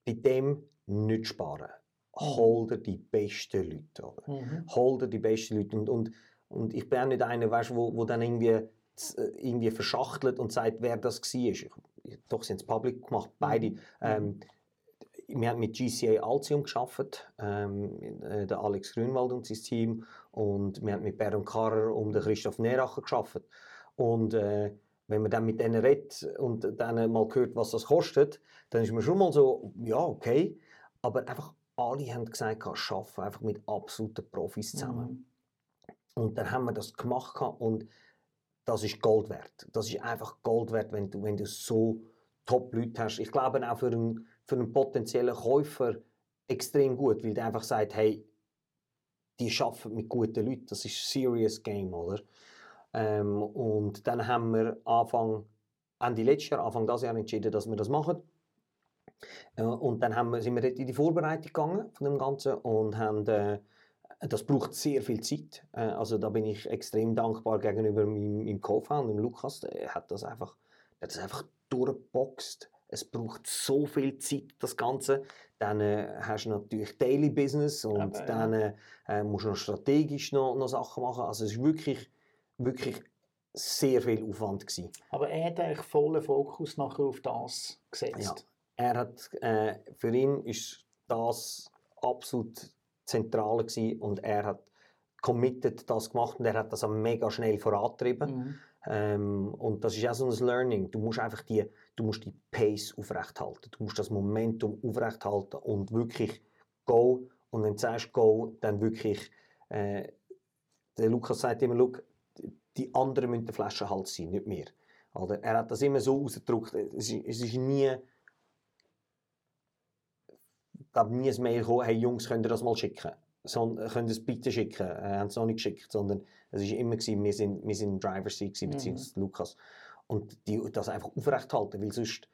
bei dem nicht sparen. Mhm. Hol dir die besten Leute. Oder? Mhm. Hol dir die besten Leute. Und, und, und ich bin auch nicht einer, weißt, wo, wo dann irgendwie, äh, irgendwie verschachtelt und sagt, wer das war. Ich, doch, haben es public gemacht, beide. Mhm. Ähm, wir haben mit GCA Altium geschafft, ähm, äh, der Alex Grünwald und sein Team, und wir haben mit Baron Karrer und den Christoph Neracher geschafft. Und äh, wenn man dann mit denen redet und dann mal hört, was das kostet, dann ist man schon mal so, ja, okay. Aber einfach alle haben gesagt, arbeiten einfach mit absoluten Profis zusammen. Und dann haben wir das gemacht und das ist Gold wert. Das ist einfach Gold wert, wenn du, wenn du so Top-Leute hast. Ich glaube auch für einen, für einen potenziellen Käufer extrem gut, weil der einfach sagt, hey, die arbeiten mit guten Leuten, das ist serious Game, oder? Ähm, und dann haben wir Anfang, Ende letztes Jahr, Anfang dieses Jahr entschieden, dass wir das machen. Äh, und dann haben wir, sind wir in die Vorbereitung gegangen von dem Ganzen und haben, äh, das braucht sehr viel Zeit. Äh, also da bin ich extrem dankbar gegenüber meinem, meinem Co-Founder, Lukas. Der hat das einfach, der hat das einfach durchgeboxt. Es braucht so viel Zeit, das Ganze. Dann äh, hast du natürlich Daily Business und Aber, dann äh, musst du noch strategisch noch, noch Sachen machen. Also es ist wirklich wirklich sehr viel Aufwand gewesen. Aber er hat eigentlich vollen Fokus nachher auf das gesetzt. Ja, er hat, äh, für ihn ist das absolut zentral gewesen und er hat committed das gemacht und er hat das auch mega schnell vorantrieben. Mhm. Ähm, und das ist auch so ein Learning. Du musst einfach die, du musst die Pace aufrechthalten. Du musst das Momentum aufrechthalten und wirklich go. Und wenn du sagst go, dann wirklich, äh, der Lukas sagt immer, look, die anderen müssen der Flaschenhals sein, nicht mehr. Oder? Er hat das immer so ausgedrückt, es ist, es ist nie, gab nie ein Mail gekommen, hey Jungs, könnt ihr das mal schicken? So, könnt ihr es bitte schicken? Er hat es noch nicht geschickt, sondern es war immer, gewesen, wir sind, wir sind Driver Seat, mhm. beziehungsweise Lukas. Und die, das einfach aufrecht halten, weil sonst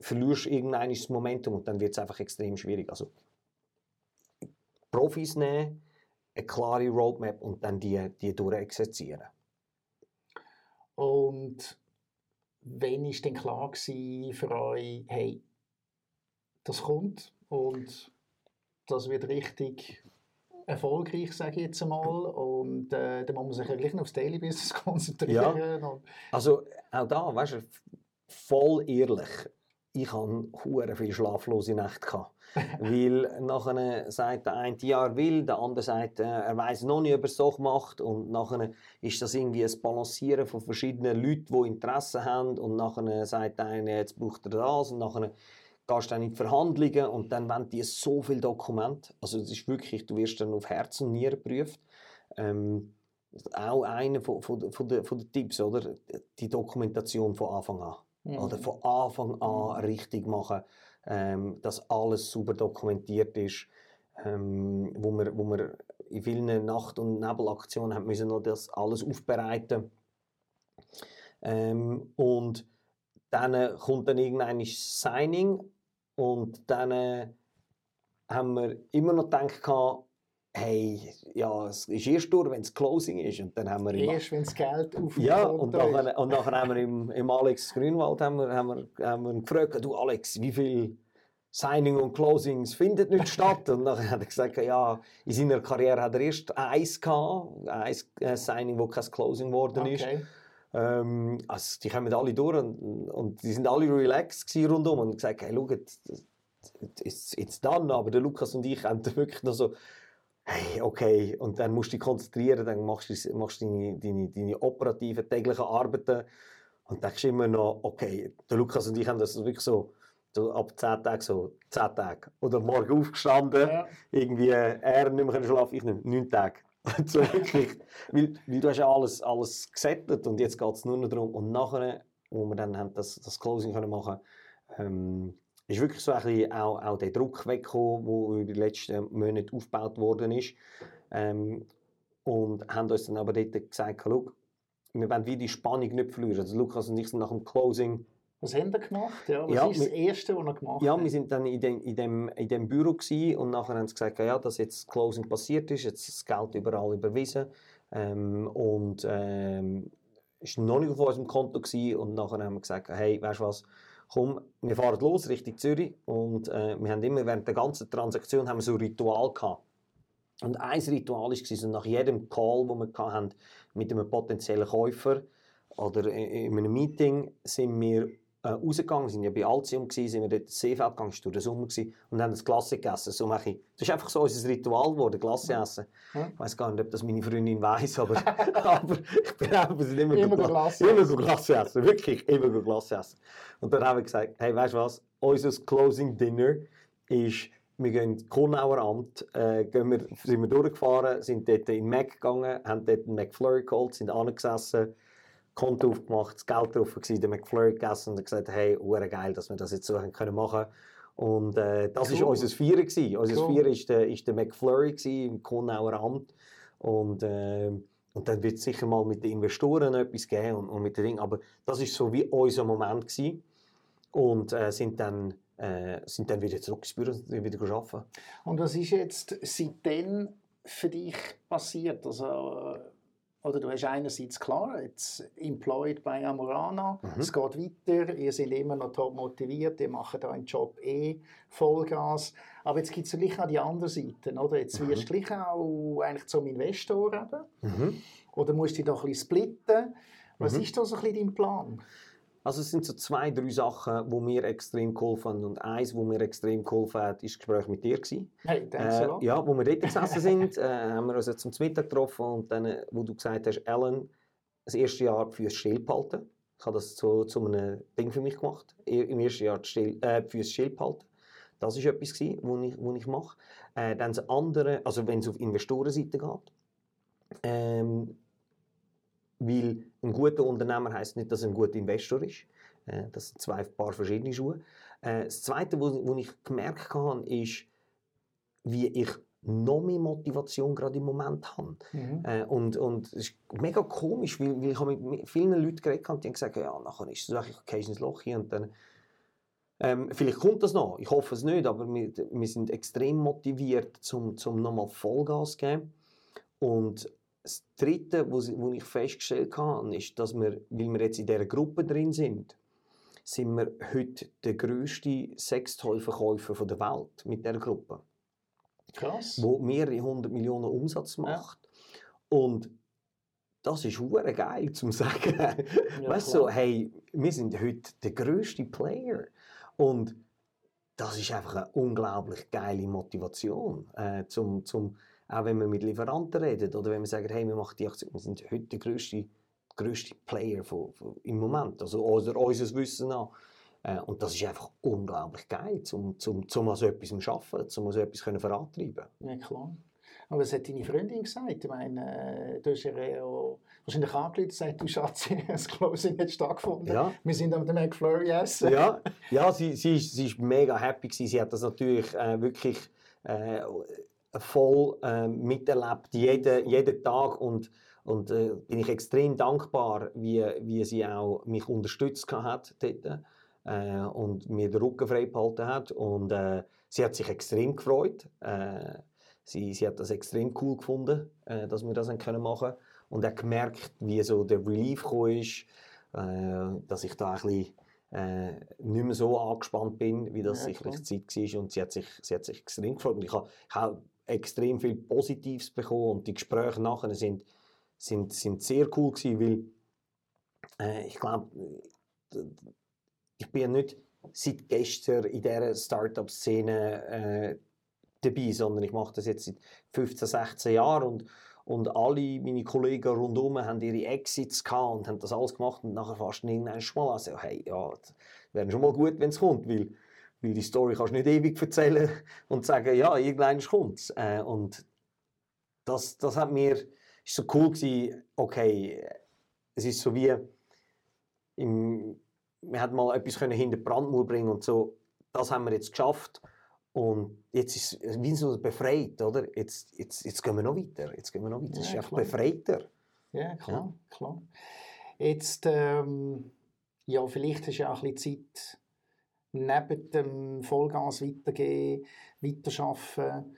verlierst du irgendein das Momentum und dann wird es einfach extrem schwierig. Also, Profis nehmen, eine klare Roadmap und dann die, die durchexerzieren. Und wann war denn klar für euch, hey, das kommt und das wird richtig erfolgreich, sage ich jetzt einmal. Und äh, dann muss man sich ja gleich noch aufs Daily Business konzentrieren. Ja. Also auch da, weißt du, voll ehrlich, ich hatte viele schlaflose Nächte. Gehabt. Weil nachher sagt der eine, ja, er will, der andere sagt, äh, er weiß noch nicht, ob er es so macht. Und nachher ist das irgendwie ein Balancieren von verschiedenen Leuten, die Interesse haben. Und nachher sagt der eine, jetzt braucht er das. Und nachher gehst du dann in die Verhandlungen und dann wollen die so viele Dokumente. Also es ist wirklich, du wirst dann auf Herz und Nieren geprüft. Ähm, auch einer von, von, von, der, von den Tipps, oder? Die Dokumentation von Anfang an. Mhm. Oder von Anfang an mhm. richtig machen, ähm, dass alles super dokumentiert ist, ähm, wo, wir, wo wir in vielen Nacht- und Nebelaktionen haben müssen noch das alles aufbereiten. Ähm, und dann kommt dann irgendein Signing und dann haben wir immer noch gedacht, hey, ja, es ist erst durch, wenn es Closing ist. Und dann haben wir erst, wenn das Geld auf Ja, und nachher, und nachher haben wir im, im Alex Grünwald haben wir, haben wir, haben wir gefragt, du Alex, wie viel Signing und Closings findet nicht statt? Und dann hat er gesagt, ja, in seiner Karriere hat er erst eins gehabt, ein äh, Signing, wo kein Closing geworden okay. ist. Ähm, also die kommen alle durch und, und die sind alle relaxed rundum und gesagt, hey, schau, it's, it's done. Aber der Lukas und ich haben wirklich noch so, hey, okay, und dann musst du dich konzentrieren, dann machst du, machst deine, deine, deine operativen täglichen Arbeiten und denkst immer noch, okay, der Lukas und ich haben das wirklich so, so ab 10 Tagen so 10 Tage. Oder morgen aufgestanden, ja. irgendwie er nicht mehr schlafen, ich nicht, 9 Tage. so wirklich, weil, weil du hast ja alles, alles gesettelt und jetzt geht es nur noch darum, und nachher, wo wir dann haben das, das Closing können machen ähm, ist wirklich so ein bisschen auch, auch der Druck weggekommen, der über die letzten Monate aufgebaut worden ist. Ähm, und haben uns dann aber dort gesagt, wir wollen wie die Spannung nicht verlieren. Also Lukas und ich sind nach dem Closing was haben wir gemacht? Ja, was ja, ist das Erste, was wir gemacht Ja, wir sind dann in dem, in dem, in dem Büro gewesen und nachher haben sie gesagt, ja, dass jetzt das Closing passiert ist, jetzt das Geld überall überwiesen ähm, und ähm, ist noch nicht auf unserem Konto gewesen und nachher haben wir gesagt, hey, weißt du was, komm, wir fahren los Richtung Zürich und äh, wir haben immer während der ganzen Transaktion haben wir so ein Ritual gehabt. Und ein Ritual war, so nach jedem Call, den wir hatten, mit einem potenziellen Käufer oder in einem Meeting, sind wir äh, rausgegangen, waren ja bei Altium, gewesen, sind wir dort Seefeld gegangen, durch den Sommer gewesen, und haben das Glasse gegessen. So mache ich. Das ist einfach so unser Ritual geworden, Glasse essen. Ja. Ich weiß gar nicht, ob das meine Freundin weiss, aber, aber ich bin einfach immer, immer Glasse Immer Glasse essen, wirklich, immer Glasse essen. Und dann haben wir gesagt, hey, weißt du was, unser Closing Dinner ist, wir gehen ins Konauer Amt, äh, gehen wir, sind wir durchgefahren, sind dort in Mac gegangen, haben dort einen McFlurry geholt, sind angesessen, Konto aufgemacht, das Geld drauf war, den McFlurry gegessen und gesagt, hey, hure geil, dass wir das jetzt so haben können machen Und äh, das war cool. unser Vierer. Gewesen. Unser cool. Vierer war der, ist der McFlurry im Konauer Amt. Und, äh, und dann wird es sicher mal mit den Investoren etwas geben und, und mit den Dingen. Aber das war so wie unser Moment. Gewesen. Und äh, sind dann äh, sind dann wieder zurück ins Büro und wieder arbeiten. Und was ist jetzt seitdem für dich passiert? Also, oder du hast einerseits klar, jetzt employed bei Amorana, mhm. es geht weiter, ihr seid immer noch top motiviert, ihr macht euren Job eh Vollgas. Aber jetzt gibt es natürlich auch die andere Seite, oder? Jetzt mhm. wirst du gleich auch eigentlich zum Investor eben. Mhm. Oder musst du dich doch ein bisschen splitten. Was mhm. ist da so ein bisschen dein Plan? Also es sind so zwei, drei Sachen, die mir extrem geholfen haben. Und eins, wo mir extrem geholfen hat, ist das Gespräch mit dir. Gewesen. Hey, danke äh, Ja, wo wir dort gesessen sind, äh, haben wir uns zum Mittag getroffen und dann, äh, wo du gesagt hast, Alan, das erste Jahr fürs Stillhalten. Ich habe das zu, zu einem Ding für mich gemacht. Im ersten Jahr äh, fürs Stillhalten. Das war etwas, was ich, wo ich mache. Äh, dann das andere, also wenn es auf Investorenseite geht, ähm, weil ein guter Unternehmer heißt nicht, dass er ein guter Investor ist. Äh, das sind zwei paar verschiedene Schuhe. Äh, das Zweite, was ich gemerkt habe, ist, wie ich noch mehr Motivation gerade im Moment habe. Mhm. Äh, und, und es ist mega komisch, weil, weil ich habe mit vielen Leuten geredet habe, die haben gesagt, ja, nachher ist es wirklich okay, ins Loch hier und dann ähm, vielleicht kommt das noch, ich hoffe es nicht, aber wir, wir sind extrem motiviert, um zum nochmal Vollgas zu geben. Und das Dritte, was ich festgestellt habe, ist, dass wir, weil wir jetzt in dieser Gruppe drin sind, sind wir heute der grösste Sextoy-Verkäufer der Welt mit dieser Gruppe. Krass. Wo mehrere hundert Millionen Umsatz macht. Ja. Und das ist hure geil zum sagen. Ja, weißt du, hey, wir sind heute der grösste Player. Und das ist einfach eine unglaublich geile Motivation, äh, zum, zum auch wenn wir mit Lieferanten reden oder wenn wir sagen, hey, wir machen die Aktion, wir sind heute der grösste, grösste Player von, von, im Moment, also unser, unser Wissen an. Äh, und das ist einfach unglaublich geil, um zum, zum so etwas zu arbeiten, um so etwas können vorantreiben Ja, klar. Aber was hat deine Freundin gesagt? Ich meine, äh, du hast ja äh, wahrscheinlich angerufen und gesagt, du Schatz, das Closing hat stattgefunden. Ja. Wir sind am McFlurry essen. Ja, ja sie, sie, ist, sie ist mega happy gewesen. Sie hat das natürlich äh, wirklich äh, voll äh, miterlebt, jeden, jeden Tag und und äh, bin ich extrem dankbar, wie, wie sie auch mich unterstützt hat dort, äh, und mir den Rücken frei behalten hat und äh, sie hat sich extrem gefreut. Äh, sie, sie hat das extrem cool gefunden, äh, dass wir das können machen und hat gemerkt, wie so der Relief ist, dass ich da ein bisschen äh, nicht mehr so angespannt bin, wie das ja, sicherlich Zeit war. Und sie hat sich, sie hat sich extrem gefreut. Und ich habe, ich habe extrem viel Positives bekommen und die Gespräche nachher sind, sind, sind sehr cool gewesen, weil äh, ich glaube, ich bin nicht seit gestern in dieser Startup-Szene äh, dabei, sondern ich mache das jetzt seit 15, 16 Jahren und, und alle meine Kollegen rundherum haben ihre Exits gehabt und haben das alles gemacht und nachher fast irgendwann mal also, hey, ja, wäre schon mal gut, wenn es kommt, weil, weil die Story kannst du nicht ewig erzählen und sagen, ja, irgendwann kommt es. Äh, und das, das hat mir, ist so cool gewesen, okay, es ist so wie im, wir hat mal etwas können hinter die Brandmauer bringen und so, das haben wir jetzt geschafft. Und jetzt ist es wie so befreit, oder? Jetzt, jetzt, jetzt gehen wir noch weiter. Jetzt gehen wir noch weiter. Es ist einfach befreiter. Ja, klar, ja. klar. Jetzt, ähm, ja, vielleicht hast du ja auch ein bisschen Zeit, neben dem Vollgas weitergehen, weiterarbeiten,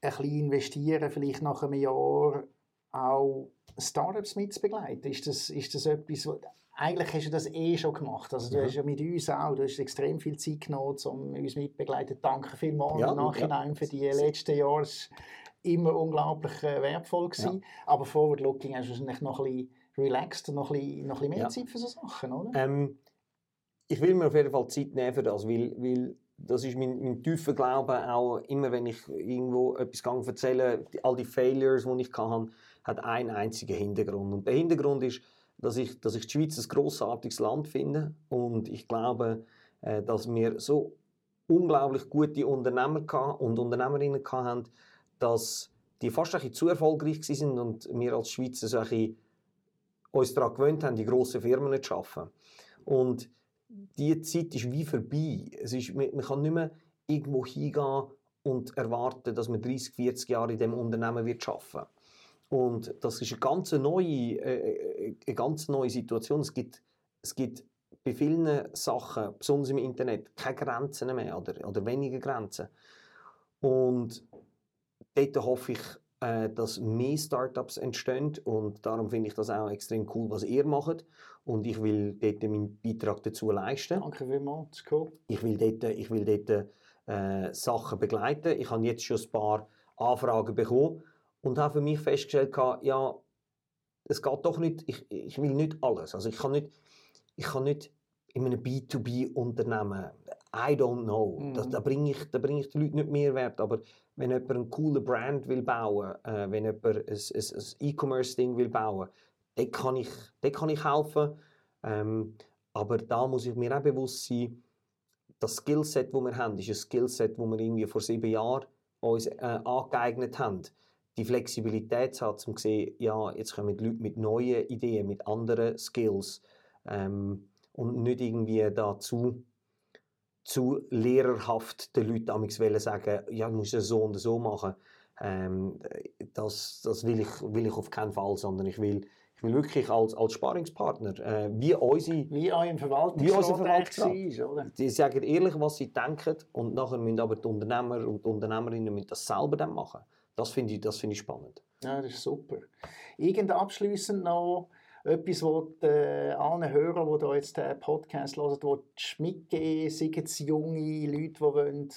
ein bisschen investieren, vielleicht nach einem Jahr auch Startups mitzubegleiten. Ist das, ist das etwas, eigentlich hast du das eh schon gemacht. Also du mhm. hast ja mit uns auch, du hast extrem viel Zeit genommen, um uns mitbegleiten. Danke vielmals ja, im Nachhinein ja. für die letzten Jahre. Es war immer unglaublich äh, wertvoll gewesen. Ja. Aber forward-looking hast du wahrscheinlich noch ein bisschen relaxed und noch ein bisschen, noch ein bisschen mehr Zeit für so Sachen, oder? Ähm, ich will mir auf jeden Fall Zeit nehmen für das, weil, weil das ist mein, mein tiefer Glaube auch immer, wenn ich irgendwo etwas erzähle, all die Failures, die ich hatte, hat einen einzigen Hintergrund. Und der Hintergrund ist, dass ich, dass ich die Schweiz ein grossartiges Land finde und ich glaube, äh, dass wir so unglaublich gute Unternehmer und Unternehmerinnen haben, dass die fast ein zu erfolgreich sind und wir als Schweizer so ein bisschen uns daran gewöhnt haben, die grossen Firmen zu arbeiten. Und diese Zeit ist wie vorbei. Es ist, man, man kann nicht mehr irgendwo hingehen und erwarten, dass man 30, 40 Jahre in diesem Unternehmen wird arbeiten. Und das ist eine ganz neue, äh, äh, eine ganz neue Situation. Es gibt, es gibt bei vielen Sachen, besonders im Internet, keine Grenzen mehr oder, oder weniger Grenzen. Und dort hoffe ich, äh, dass mehr Startups entstehen und darum finde ich das auch extrem cool, was ihr macht und ich will dort meinen Beitrag dazu leisten. Danke vielmals, cool. Ich will dort, ich will dort äh, Sachen begleiten. Ich habe jetzt schon ein paar Anfragen bekommen und habe für mich festgestellt, ja, es geht doch nicht, ich, ich will nicht alles. Also ich kann nicht, ich kann nicht in einem B2B-Unternehmen, I don't know, mhm. da, da bringe ich, da bring ich den Leuten nicht mehr Wert, aber wenn jemand einen coolen Brand will bauen, äh, wenn jemand ein, ein, ein E-Commerce-Ding will bauen, dann kann ich, dann kann ich helfen. Ähm, aber da muss ich mir auch bewusst sein, das Skillset, das wir haben, ist ein Skillset, das wir irgendwie vor sieben Jahren uns äh, angeeignet haben die Flexibilität zu haben, um zu sehen, ja, jetzt kommen Leute mit neuen Ideen, mit anderen Skills ähm, und nicht irgendwie dazu zu lehrerhaft den Leuten amigs sagen, ja, du musst es so und so machen. Ähm, das das will, ich, will ich auf keinen Fall, sondern ich will, ich will wirklich als, als Sparingspartner, äh, wie unsere... Wie euer Verwaltungsrat war, oder? Die sagen ehrlich, was sie denken und nachher müssen aber die Unternehmer und die Unternehmerinnen müssen das selber dann machen. Das finde ich, find ich spannend. Ja, das ist super. Irgend abschließend noch etwas, was äh, allen Hörern, die da jetzt den Podcast hören, mitgeben Seien es junge Leute, die wollen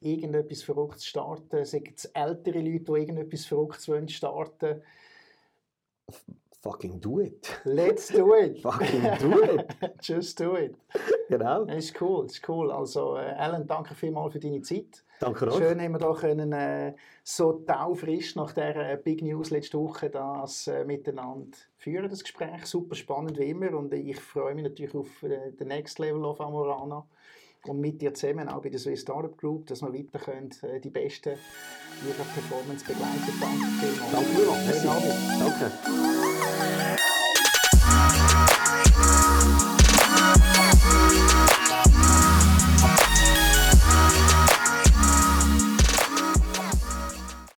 irgendetwas Verrücktes starten, seien es ältere Leute, die irgendetwas Verrücktes wollen starten Fucking do it. Let's do it. Fucking do it. Just do it. Genau. Das ist cool, das ist cool. Also, äh, Alan, danke vielmals für deine Zeit. Danke euch. Schön, haben wir da können, äh, so taufrisch nach der äh, Big News letzte Woche das äh, miteinander führen, das Gespräch. Super spannend wie immer und ich freue mich natürlich auf äh, Next Level of Amorana und mit dir zusammen auch bei der Swiss Startup Group, dass wir weiter können, die Besten ihrer Performance begleiten. Danke vielmals. Danke, Danke.